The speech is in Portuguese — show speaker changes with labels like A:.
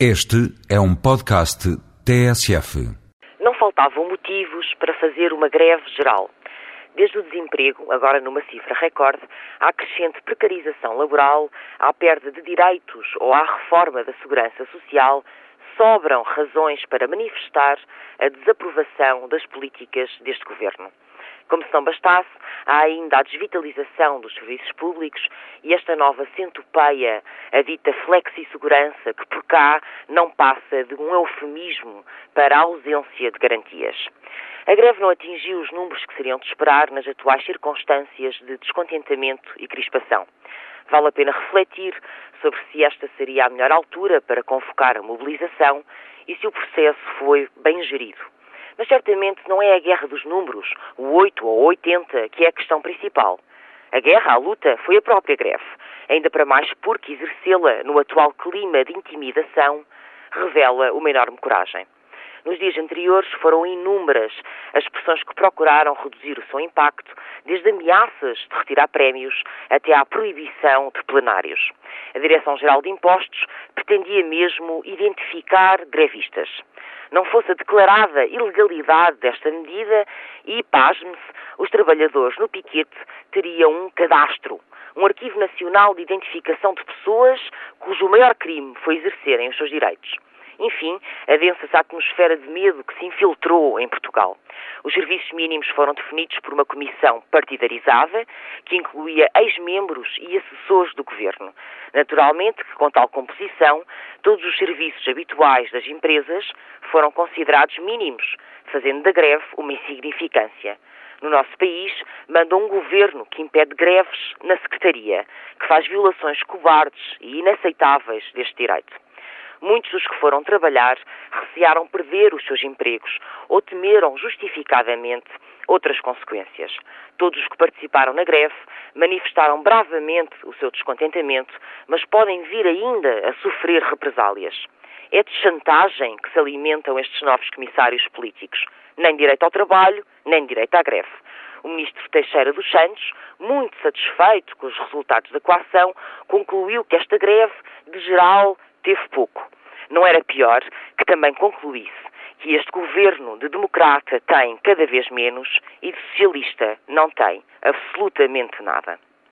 A: Este é um podcast TSF.
B: Não faltavam motivos para fazer uma greve geral. Desde o desemprego, agora numa cifra recorde, à crescente precarização laboral, à perda de direitos ou à reforma da segurança social, sobram razões para manifestar a desaprovação das políticas deste governo. Como se não bastasse, há ainda a desvitalização dos serviços públicos e esta nova centopeia, a dita flexi-segurança, que por cá não passa de um eufemismo para a ausência de garantias. A greve não atingiu os números que seriam de esperar nas atuais circunstâncias de descontentamento e crispação. Vale a pena refletir sobre se esta seria a melhor altura para convocar a mobilização e se o processo foi bem gerido. Mas certamente não é a guerra dos números, o 8 ou 80, que é a questão principal. A guerra, a luta, foi a própria greve, ainda para mais porque exercê-la no atual clima de intimidação revela uma enorme coragem. Nos dias anteriores foram inúmeras as pessoas que procuraram reduzir o seu impacto, desde ameaças de retirar prémios até à proibição de plenários. A Direção-Geral de Impostos pretendia mesmo identificar grevistas. Não fosse a declarada ilegalidade desta medida e, pasme-se, os trabalhadores no piquete teriam um cadastro, um arquivo nacional de identificação de pessoas cujo maior crime foi exercerem os seus direitos. Enfim, a atmosfera de medo que se infiltrou em Portugal. Os serviços mínimos foram definidos por uma comissão partidarizada, que incluía ex-membros e assessores do governo. Naturalmente que, com tal composição, todos os serviços habituais das empresas foram considerados mínimos, fazendo da greve uma insignificância. No nosso país, manda um governo que impede greves na Secretaria, que faz violações cobardes e inaceitáveis deste direito. Muitos dos que foram trabalhar recearam perder os seus empregos ou temeram justificadamente outras consequências. Todos os que participaram na greve manifestaram bravamente o seu descontentamento, mas podem vir ainda a sofrer represálias. É de chantagem que se alimentam estes novos comissários políticos. Nem direito ao trabalho, nem direito à greve. O ministro Teixeira dos Santos, muito satisfeito com os resultados da coação, concluiu que esta greve, de geral, teve pouco. Não era pior que também concluísse que este governo de democrata tem cada vez menos e de socialista não tem absolutamente nada.